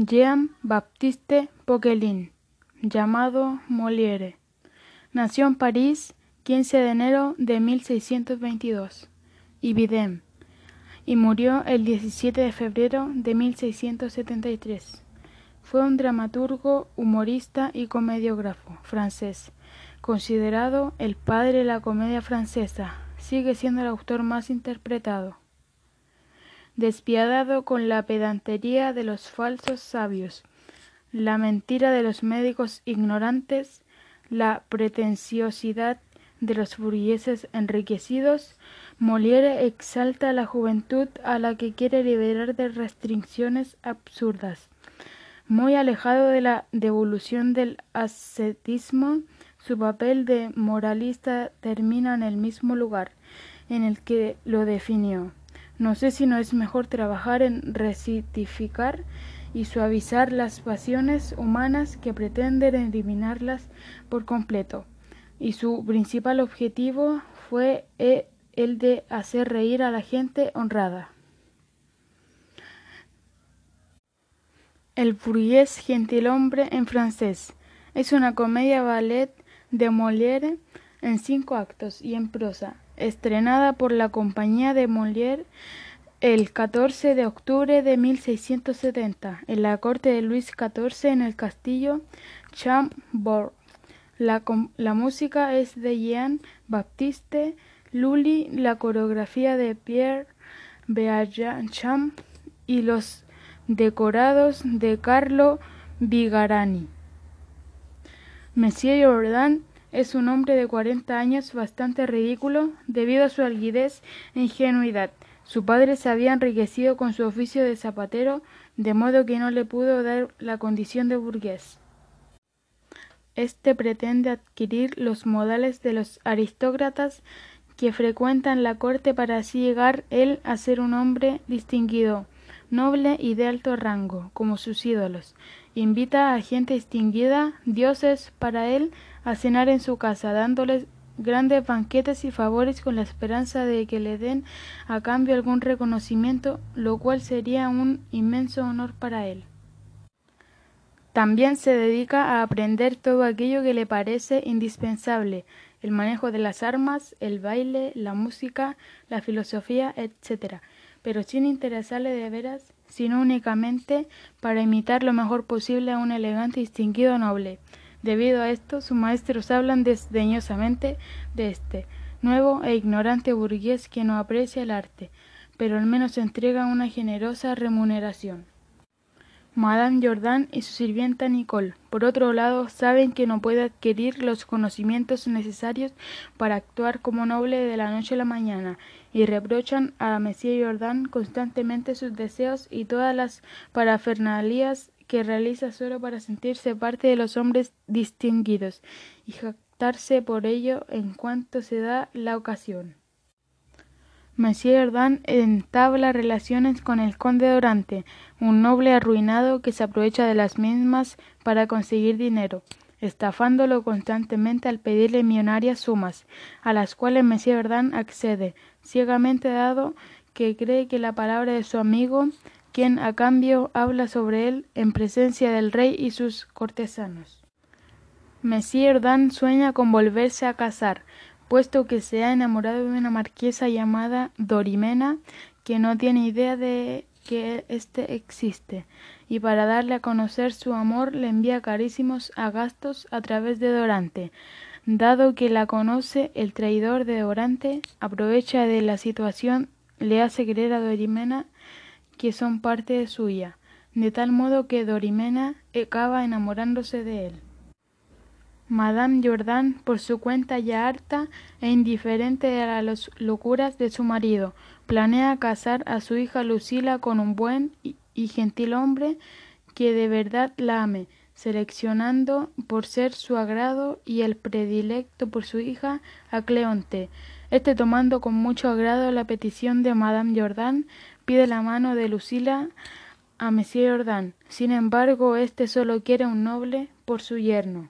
Jean-Baptiste Poquelin, llamado Molière, nació en París 15 de enero de 1622 y Videm, y murió el 17 de febrero de 1673. Fue un dramaturgo, humorista y comediógrafo francés, considerado el padre de la comedia francesa. Sigue siendo el autor más interpretado. Despiadado con la pedantería de los falsos sabios, la mentira de los médicos ignorantes, la pretenciosidad de los burgueses enriquecidos, Molière exalta a la juventud a la que quiere liberar de restricciones absurdas muy alejado de la devolución del ascetismo, su papel de moralista termina en el mismo lugar en el que lo definió. No sé si no es mejor trabajar en rectificar y suavizar las pasiones humanas que pretenden eliminarlas por completo. Y su principal objetivo fue eh, el de hacer reír a la gente honrada. El burgués gentilhombre en francés es una comedia ballet de Molière en cinco actos y en prosa, estrenada por la Compañía de Molière el 14 de octubre de 1670 en la corte de Luis XIV en el castillo Chambord. La, música es de Jean Baptiste Lully, la coreografía de Pierre Beauchamp y los decorados de Carlo Vigarani. Monsieur Jordan es un hombre de cuarenta años bastante ridículo debido a su alguidez e ingenuidad. Su padre se había enriquecido con su oficio de zapatero, de modo que no le pudo dar la condición de burgués. Este pretende adquirir los modales de los aristócratas que frecuentan la corte para así llegar él a ser un hombre distinguido noble y de alto rango, como sus ídolos. Invita a gente distinguida, dioses, para él, a cenar en su casa, dándoles grandes banquetes y favores con la esperanza de que le den a cambio algún reconocimiento, lo cual sería un inmenso honor para él. También se dedica a aprender todo aquello que le parece indispensable, el manejo de las armas, el baile, la música, la filosofía, etc., pero sin interesarle de veras, sino únicamente para imitar lo mejor posible a un elegante y distinguido noble. Debido a esto, sus maestros hablan desdeñosamente de este nuevo e ignorante burgués que no aprecia el arte, pero al menos entrega una generosa remuneración. Madame Jordan y su sirvienta Nicole, por otro lado, saben que no puede adquirir los conocimientos necesarios para actuar como noble de la noche a la mañana, y reprochan a Monsieur Jordan constantemente sus deseos y todas las parafernalias que realiza solo para sentirse parte de los hombres distinguidos y jactarse por ello en cuanto se da la ocasión. Monsieur entabla relaciones con el conde Dorante, un noble arruinado que se aprovecha de las mismas para conseguir dinero, estafándolo constantemente al pedirle millonarias sumas, a las cuales Monsieur Jordan accede, ciegamente dado que cree que la palabra de su amigo, quien a cambio habla sobre él en presencia del rey y sus cortesanos. Monsieur sueña con volverse a casar, puesto que se ha enamorado de una marquesa llamada Dorimena, que no tiene idea de que éste existe, y para darle a conocer su amor le envía carísimos agastos a través de Dorante. Dado que la conoce, el traidor de Dorante aprovecha de la situación, le hace creer a Dorimena que son parte suya, de tal modo que Dorimena acaba enamorándose de él. Madame Jordan, por su cuenta ya harta e indiferente a las locuras de su marido, planea casar a su hija Lucila con un buen y gentil hombre que de verdad la ame, seleccionando por ser su agrado y el predilecto por su hija a Cleonte. Este tomando con mucho agrado la petición de Madame Jordan, pide la mano de Lucila a Monsieur Jordan. Sin embargo, éste solo quiere un noble por su yerno.